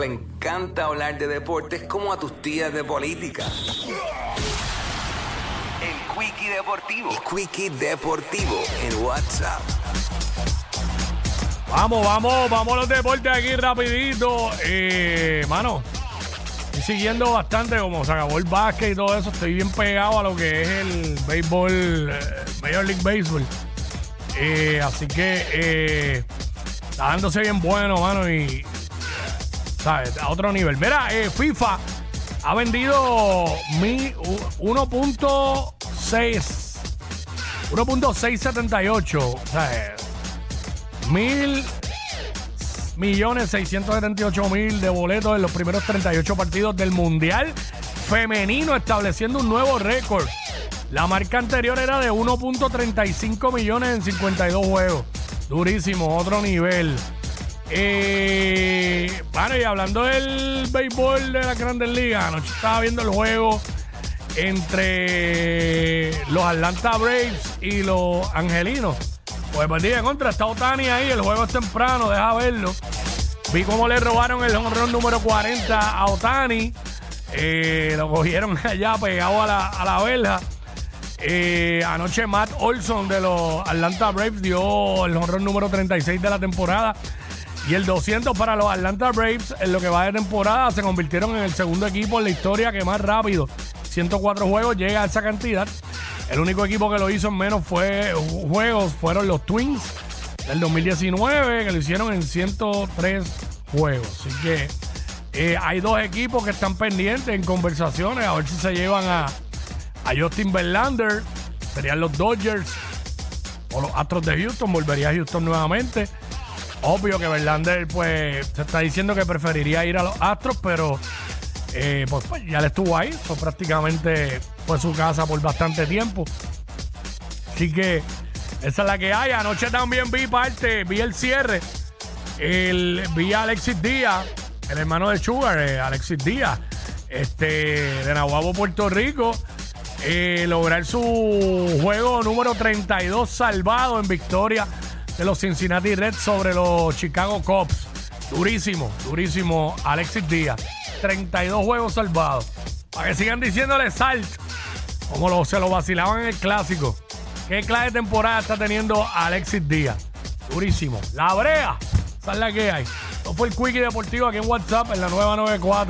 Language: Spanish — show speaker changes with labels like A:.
A: le encanta hablar de deportes como a tus tías de política. El Quickie Deportivo. El Quickie Deportivo en WhatsApp.
B: Vamos, vamos, vamos a los deportes aquí rapidito. Eh, mano, estoy siguiendo bastante como se acabó el básquet y todo eso. Estoy bien pegado a lo que es el béisbol, eh, Major League Baseball. Eh, así que eh, está dándose bien bueno, mano, y ¿sabes? a otro nivel. Mira, eh, FIFA ha vendido mi u- 1.6 1.678 o sea, mil millones 678 mil de boletos en los primeros 38 partidos del Mundial Femenino, estableciendo un nuevo récord. La marca anterior era de 1.35 millones en 52 juegos. Durísimo, otro nivel. Eh, bueno, y hablando del béisbol de la Grandes Ligas, anoche estaba viendo el juego entre los Atlanta Braves y los Angelinos. Pues partida contra, está Otani ahí, el juego es temprano, deja verlo. Vi cómo le robaron el home run número 40 a Otani. Eh, lo cogieron allá pegado a la, a la. Eh, anoche Matt Olson de los Atlanta Braves dio el home run número 36 de la temporada. Y el 200 para los Atlanta Braves en lo que va de temporada se convirtieron en el segundo equipo en la historia que más rápido, 104 juegos, llega a esa cantidad. El único equipo que lo hizo en menos fue juegos fueron los Twins del 2019 que lo hicieron en 103 juegos. Así que eh, hay dos equipos que están pendientes en conversaciones a ver si se llevan a, a Justin Verlander, serían los Dodgers o los Astros de Houston, volvería a Houston nuevamente. Obvio que Verlander, pues, se está diciendo que preferiría ir a los Astros, pero eh, pues, pues, ya le estuvo ahí. Fue prácticamente fue su casa por bastante tiempo. Así que esa es la que hay. Anoche también vi parte, vi el cierre. El, vi a Alexis Díaz, el hermano de Sugar, eh, Alexis Díaz, este, de Nahuabo, Puerto Rico. eh, lograr su juego número 32 salvado en victoria de los Cincinnati Reds sobre los Chicago Cubs. Durísimo, durísimo Alexis Díaz. 32 juegos salvados. Para que sigan diciéndole salt, como lo, se lo vacilaban en el clásico. ¿Qué clase de temporada está teniendo Alexis Díaz? Durísimo. La brea, es la que hay. Esto fue el Quickie Deportivo aquí en WhatsApp en la nueva 94.